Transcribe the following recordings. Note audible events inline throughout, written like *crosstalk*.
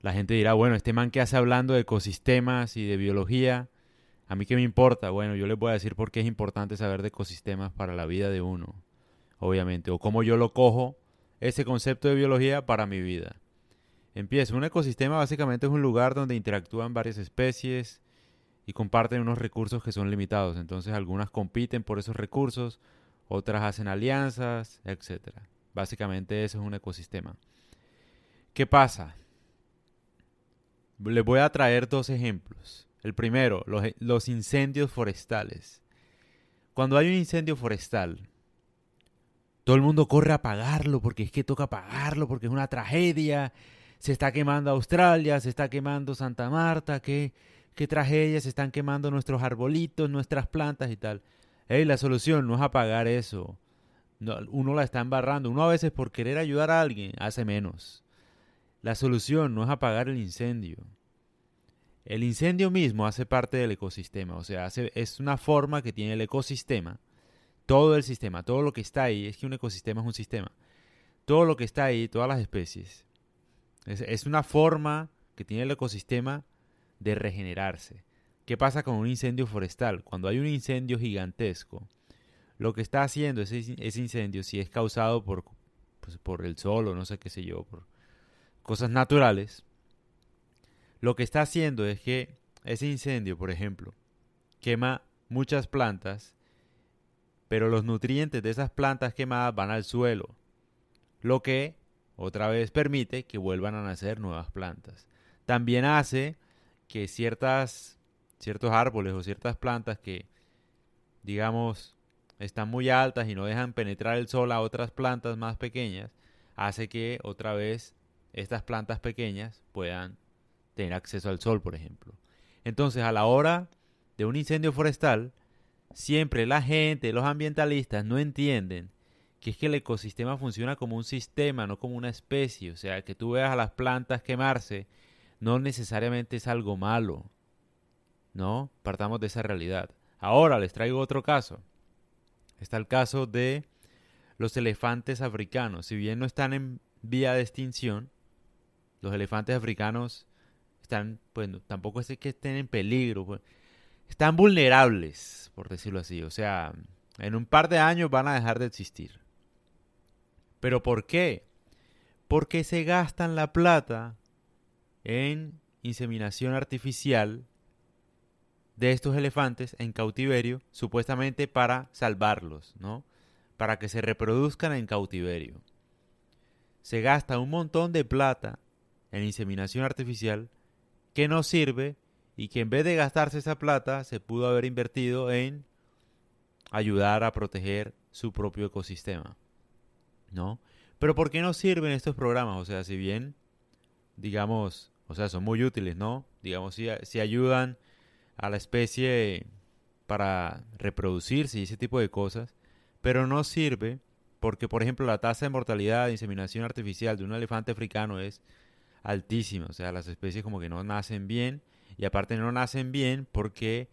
la gente dirá, bueno, este man que hace hablando de ecosistemas y de biología, a mí qué me importa. Bueno, yo les voy a decir por qué es importante saber de ecosistemas para la vida de uno, obviamente, o cómo yo lo cojo ese concepto de biología para mi vida. Empiezo. Un ecosistema básicamente es un lugar donde interactúan varias especies y comparten unos recursos que son limitados. Entonces algunas compiten por esos recursos, otras hacen alianzas, etc. Básicamente eso es un ecosistema. ¿Qué pasa? Les voy a traer dos ejemplos. El primero, los, los incendios forestales. Cuando hay un incendio forestal, todo el mundo corre a apagarlo porque es que toca apagarlo, porque es una tragedia. Se está quemando Australia, se está quemando Santa Marta, qué, qué tragedia, se están quemando nuestros arbolitos, nuestras plantas y tal. Hey, la solución no es apagar eso. uno la está embarrando. Uno a veces por querer ayudar a alguien hace menos. La solución no es apagar el incendio. El incendio mismo hace parte del ecosistema, o sea, es una forma que tiene el ecosistema, todo el sistema, todo lo que está ahí, es que un ecosistema es un sistema, todo lo que está ahí, todas las especies, es, una forma que tiene el ecosistema de regenerarse. ¿Qué pasa con un incendio forestal? Cuando hay un incendio gigantesco, lo que está haciendo ese, ese incendio, si es causado por, pues, por el sol o no sé qué sé yo, por, cosas naturales, lo que está haciendo es que ese incendio, por ejemplo, quema muchas plantas, pero los nutrientes de esas plantas quemadas van al suelo, lo que otra vez permite que vuelvan a nacer nuevas plantas. También hace que ciertas, ciertos árboles o ciertas plantas que, digamos, están muy altas y no dejan penetrar el sol a otras plantas más pequeñas, hace que otra vez estas plantas pequeñas puedan tener acceso al sol, por ejemplo. Entonces, a la hora de un incendio forestal, siempre la gente, los ambientalistas no entienden que es que el ecosistema funciona como un sistema, no como una especie. O sea, que tú veas a las plantas quemarse no necesariamente es algo malo. ¿No? Partamos de esa realidad. Ahora les traigo otro caso. Está el caso de los elefantes africanos. Si bien no están en vía de extinción, los elefantes africanos están, pues tampoco es que estén en peligro, pues, están vulnerables, por decirlo así. O sea, en un par de años van a dejar de existir. ¿Pero por qué? Porque se gastan la plata en inseminación artificial de estos elefantes en cautiverio, supuestamente para salvarlos, ¿no? Para que se reproduzcan en cautiverio. Se gasta un montón de plata en inseminación artificial que no sirve y que en vez de gastarse esa plata se pudo haber invertido en ayudar a proteger su propio ecosistema. ¿No? Pero ¿por qué no sirven estos programas? O sea, si bien, digamos, o sea, son muy útiles, ¿no? Digamos, si, si ayudan a la especie para reproducirse y ese tipo de cosas, pero no sirve porque, por ejemplo, la tasa de mortalidad de inseminación artificial de un elefante africano es altísima. O sea, las especies como que no nacen bien. Y aparte no nacen bien porque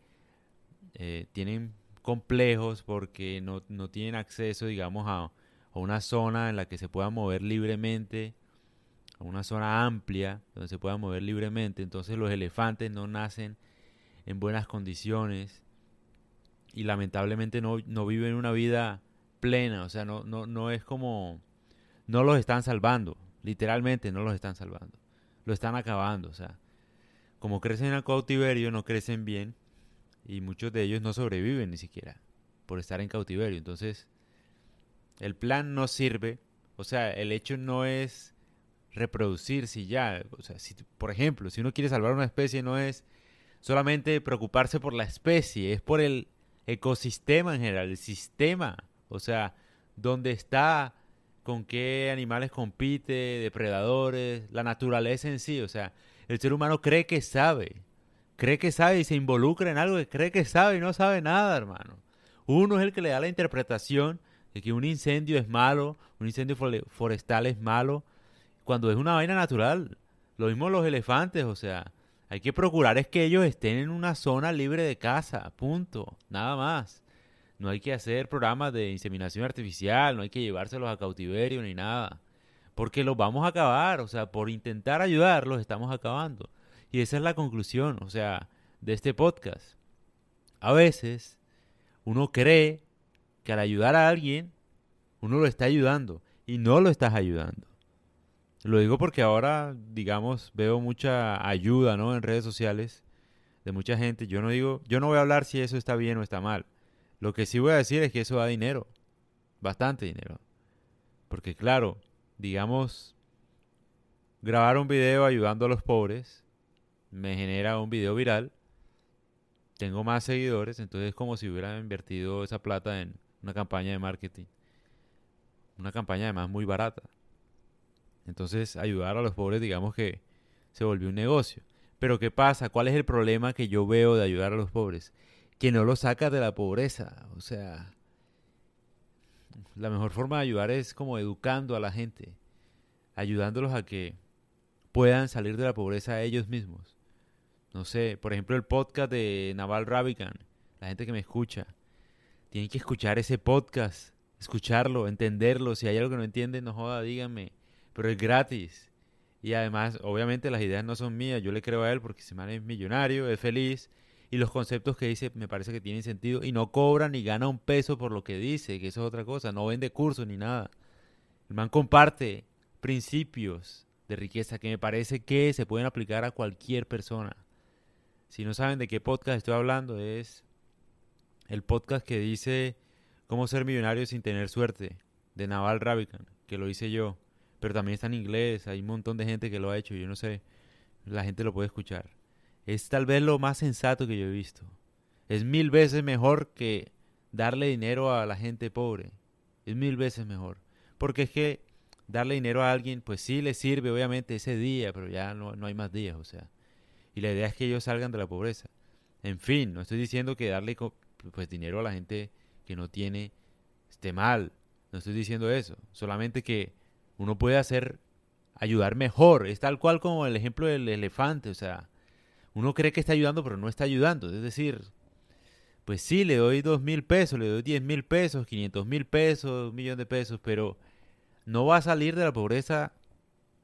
eh, tienen complejos, porque no, tienen acceso, digamos, a, a, una zona en la que se puedan mover libremente, a una zona amplia donde se puedan mover libremente. Entonces los elefantes no nacen en buenas condiciones y lamentablemente no, no viven una vida plena. O sea, no, no, no es como... No los están salvando. Literalmente no los están salvando lo están acabando. O sea, como crecen en el cautiverio, no crecen bien y muchos de ellos no sobreviven ni siquiera por estar en cautiverio. Entonces, el plan no sirve. O sea, el hecho no es reproducirse y ya. O sea, si, por ejemplo, si uno quiere salvar una especie, no es solamente preocuparse por la especie, es por el ecosistema en general, el sistema. O sea, donde está con qué animales compite, depredadores, la naturaleza en sí. O sea, el ser humano cree que sabe, cree que sabe y se involucra en algo que cree que sabe y no sabe nada, hermano. Uno es el que le da la interpretación de que un incendio es malo, un incendio forestal es malo, cuando es una vaina natural. Lo mismo los elefantes, o sea, hay que procurar es que ellos estén en una zona libre de caza, punto, nada más. No hay que hacer programas de inseminación artificial, no hay que llevárselos a cautiverio ni nada. porque los vamos a acabar, o sea, por intentar ayudarlos estamos acabando. Y esa es la conclusión, o sea, de este podcast. A veces uno cree que al ayudar a alguien, uno lo está ayudando y no lo estás ayudando. Lo digo porque ahora, digamos, veo mucha ayuda, ¿no? En redes sociales de mucha gente. Yo no digo, yo no voy a hablar si eso está bien o está mal. Lo que sí voy a decir es que eso da dinero, bastante dinero. Porque claro, digamos, grabar un video ayudando a los pobres me genera un video viral. Tengo más seguidores, entonces es como si hubiera invertido esa plata en una campaña de marketing. Una campaña además muy barata. Entonces ayudar a los pobres digamos que se volvió un negocio. Pero ¿qué pasa? ¿Cuál es el problema que yo veo de ayudar a los pobres? Que no los sacas de la pobreza. O sea, la mejor forma de ayudar es como educando a la gente, ayudándolos a que puedan salir de la pobreza ellos mismos. No sé, por ejemplo el podcast de Naval Ravikant, la gente que me escucha, tienen que escuchar ese podcast, escucharlo, entenderlo. Si hay algo que no entienden, no joda, díganme. Pero es gratis. Y además, obviamente las ideas no son mías, yo le creo a él porque se man es millonario, es feliz y los conceptos que dice me parece que tienen sentido y no cobra ni gana un peso por lo que dice, que eso es otra cosa, no vende cursos ni nada. El man comparte principios de riqueza que me parece que se pueden aplicar a cualquier persona. Si no saben de qué podcast estoy hablando, es el podcast que dice cómo ser millonario sin tener suerte, de Naval Ravikant, que lo hice yo pero también está en inglés, hay un montón de gente que lo ha hecho, yo no sé, la gente lo puede escuchar. Es tal vez lo más sensato que yo he visto. Es mil veces mejor que darle dinero a la gente pobre. Es mil veces mejor. Porque es que darle dinero a alguien, pues sí le sirve obviamente ese día, pero ya no, no hay más días, o sea. Y la idea es que ellos salgan de la pobreza. En fin, no estoy diciendo que darle pues dinero a la gente que no tiene esté mal. No estoy diciendo eso. Solamente que uno puede hacer, ayudar mejor. Es tal cual como el ejemplo del elefante. O sea, uno cree que está ayudando, pero no está ayudando. Es decir, pues sí, le doy dos mil pesos, le doy diez mil pesos, quinientos mil pesos, un millón de pesos, pero no va a salir de la pobreza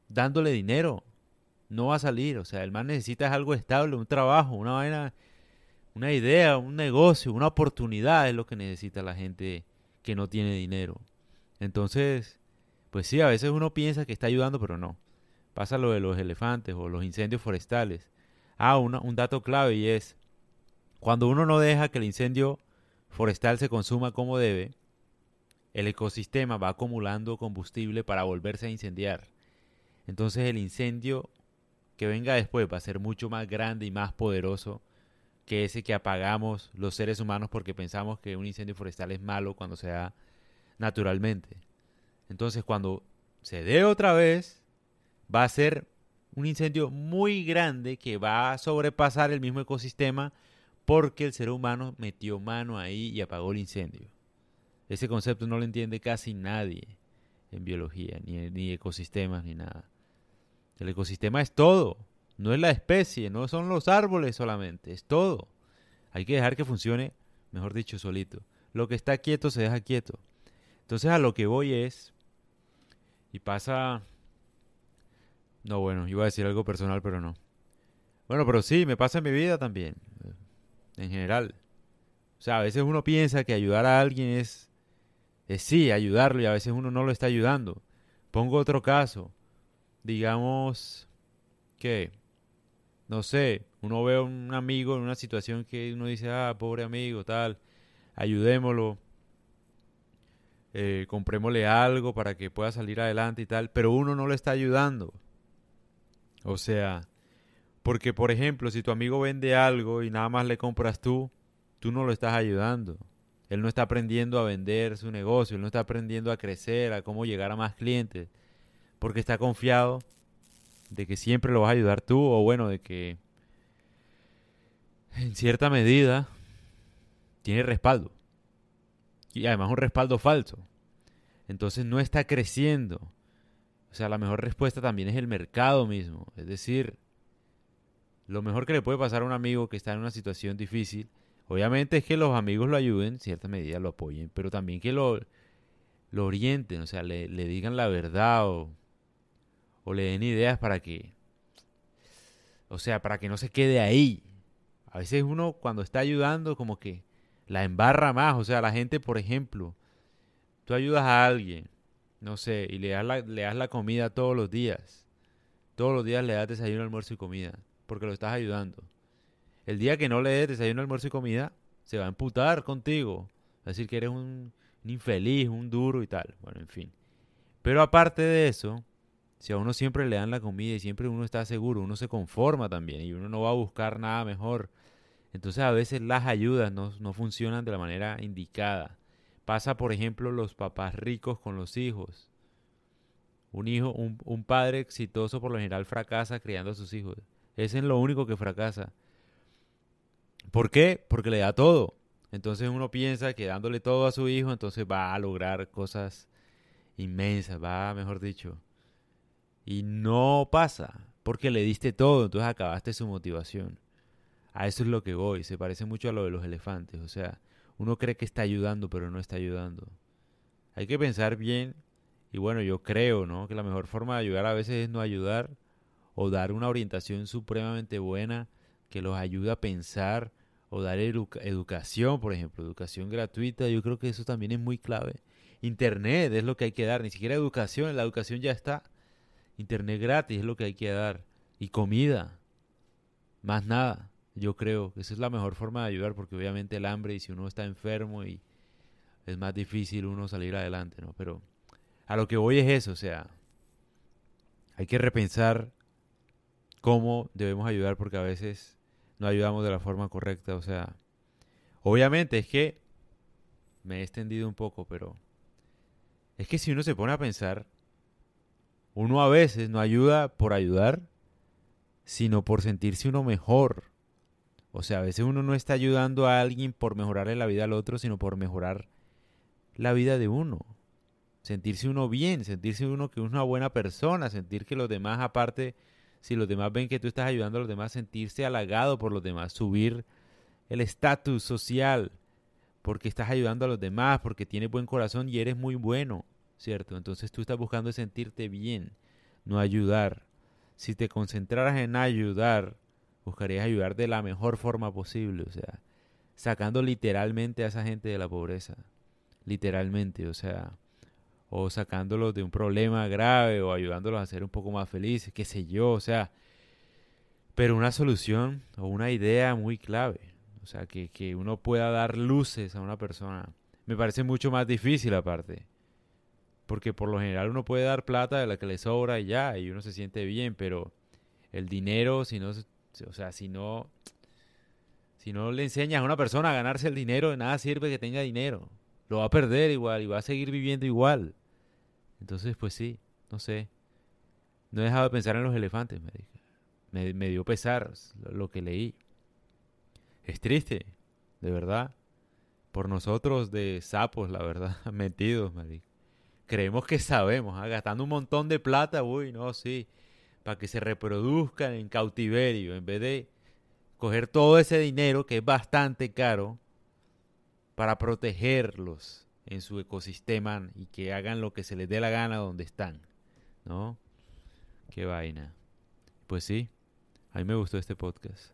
dándole dinero. No va a salir. O sea, el man necesita algo estable, un trabajo, una vaina, una idea, un negocio, una oportunidad es lo que necesita la gente que no tiene dinero. Entonces, pues sí, a veces uno piensa que está ayudando, pero no. Pasa lo de los elefantes o los incendios forestales. Ah, un dato clave y es, cuando uno no deja que el incendio forestal se consuma como debe, el ecosistema va acumulando combustible para volverse a incendiar. Entonces el incendio que venga después va a ser mucho más grande y más poderoso que ese que apagamos los seres humanos porque pensamos que un incendio forestal es malo cuando se da naturalmente. Entonces cuando se dé otra vez, va a ser un incendio muy grande que va a sobrepasar el mismo ecosistema porque el ser humano metió mano ahí y apagó el incendio. Ese concepto no lo entiende casi nadie en biología, ni, ni ecosistemas, ni nada. El ecosistema es todo, no es la especie, no son los árboles solamente, es todo. Hay que dejar que funcione, mejor dicho, solito. Lo que está quieto se deja quieto. Entonces a lo que voy es y pasa... No, bueno, iba a decir algo personal, pero no. Bueno, pero sí, me pasa en mi vida también. En general. O sea, a veces uno piensa que ayudar a alguien es, es sí, ayudarlo y a veces uno no lo está ayudando. Pongo otro caso. Digamos que, no sé, uno ve a un amigo en una situación que uno dice, ah, pobre amigo, tal, ayudémoslo eh, comprémosle algo para que pueda salir adelante y tal, pero uno no le está ayudando. O sea, porque por ejemplo, si tu amigo vende algo y nada más le compras tú, tú no lo estás ayudando. Él no está aprendiendo a vender su negocio, él no está aprendiendo a crecer, a cómo llegar a más clientes, porque está confiado de que siempre lo vas a ayudar tú, o bueno, de que en cierta medida tiene respaldo y además un respaldo falso. Entonces no está creciendo. O sea, la mejor respuesta también es el mercado mismo. Es decir, lo mejor que le puede pasar a un amigo que está en una situación difícil, obviamente es que los amigos lo ayuden, en cierta medida lo apoyen, pero también que lo, lo orienten, o sea, le, le digan la verdad o o le den ideas para que, o sea, para que no se quede ahí. A veces uno cuando está ayudando como que la embarra más, o sea, la gente, por ejemplo, tú ayudas a alguien, no sé, y le das la, le das la comida todos los días. Todos los días le das desayuno, almuerzo y comida, porque lo estás ayudando. El día que no le des desayuno, almuerzo y comida, se va a emputar contigo. Va a decir que eres un, un infeliz, un duro y tal. Bueno, en fin. Pero aparte de eso, si a uno siempre le dan la comida y siempre uno está seguro, uno se conforma también y uno no va a buscar nada mejor. Entonces a veces las ayudas no, funcionan de la manera indicada. Pasa, por ejemplo, los papás ricos con los hijos. Un hijo, un, un, padre exitoso por lo general fracasa criando a sus hijos. Ese es lo único que fracasa. ¿Por qué? Porque le da todo. Entonces uno piensa que dándole todo a su hijo, entonces va a lograr cosas inmensas, va, mejor dicho, y no pasa, porque le diste todo, entonces acabaste su motivación. A eso es lo que voy, se parece mucho a lo de los elefantes, o sea, uno cree que está ayudando, pero no está ayudando. Hay que pensar bien, y bueno, yo creo, ¿no? Que la mejor forma de ayudar a veces es no ayudar, o dar una orientación supremamente buena que los ayude a pensar, o dar educación, por ejemplo, educación gratuita, yo creo que eso también es muy clave. Internet es lo que hay que dar, ni siquiera educación, la educación ya está. Internet gratis es lo que hay que dar. Y comida. Más nada. Yo creo que esa es la mejor forma de ayudar porque obviamente el hambre y si uno está enfermo y es más difícil uno salir adelante, ¿no? Pero a lo que voy es eso, o sea, hay que repensar cómo debemos ayudar porque a veces no ayudamos de la forma correcta, o sea, obviamente es que me he extendido un poco, pero es que si uno se pone a pensar, uno a veces no ayuda por ayudar, sino por sentirse uno mejor. O sea, a veces uno no está ayudando a alguien por mejorarle la vida al otro, sino por mejorar la vida de uno. Sentirse uno bien, sentirse uno que es una buena persona, sentir que los demás, aparte, si los demás ven que tú estás ayudando a los demás, sentirse halagado por los demás, subir el estatus social, porque estás ayudando a los demás, porque tienes buen corazón y eres muy bueno. ¿cierto? Entonces tú estás buscando sentirte bien, no ayudar. Si te concentraras en ayudar, buscarías ayudar de la mejor forma posible, o sea, sacando literalmente a esa gente de la pobreza, literalmente, o sea, o sacándolos de un problema grave o ayudándolos a ser un poco más felices, qué sé yo, o sea, pero una solución o una idea muy clave, o sea, que, que uno pueda dar luces a una persona, me parece mucho más difícil aparte porque por lo general uno puede dar plata de la que le sobra y ya, y uno se siente bien, pero el dinero, si no, o sea, si no, si no le enseñas a una persona a ganarse el dinero, de nada sirve que tenga dinero. Lo va a perder igual y va a seguir viviendo igual. Entonces, pues sí, no sé. No he dejado de pensar en los elefantes, me, me dio pesar lo que leí. Es triste, de verdad. Por nosotros de sapos, la verdad, *laughs* metidos, marica creemos que sabemos, ¿ah? gastando un montón de plata, uy, no, sí, para que se reproduzcan en cautiverio, en vez de coger todo ese dinero, que es bastante caro, para protegerlos en su ecosistema y que hagan lo que se les dé la gana donde están, ¿no? Qué vaina. Pues sí, a mí me gustó este podcast.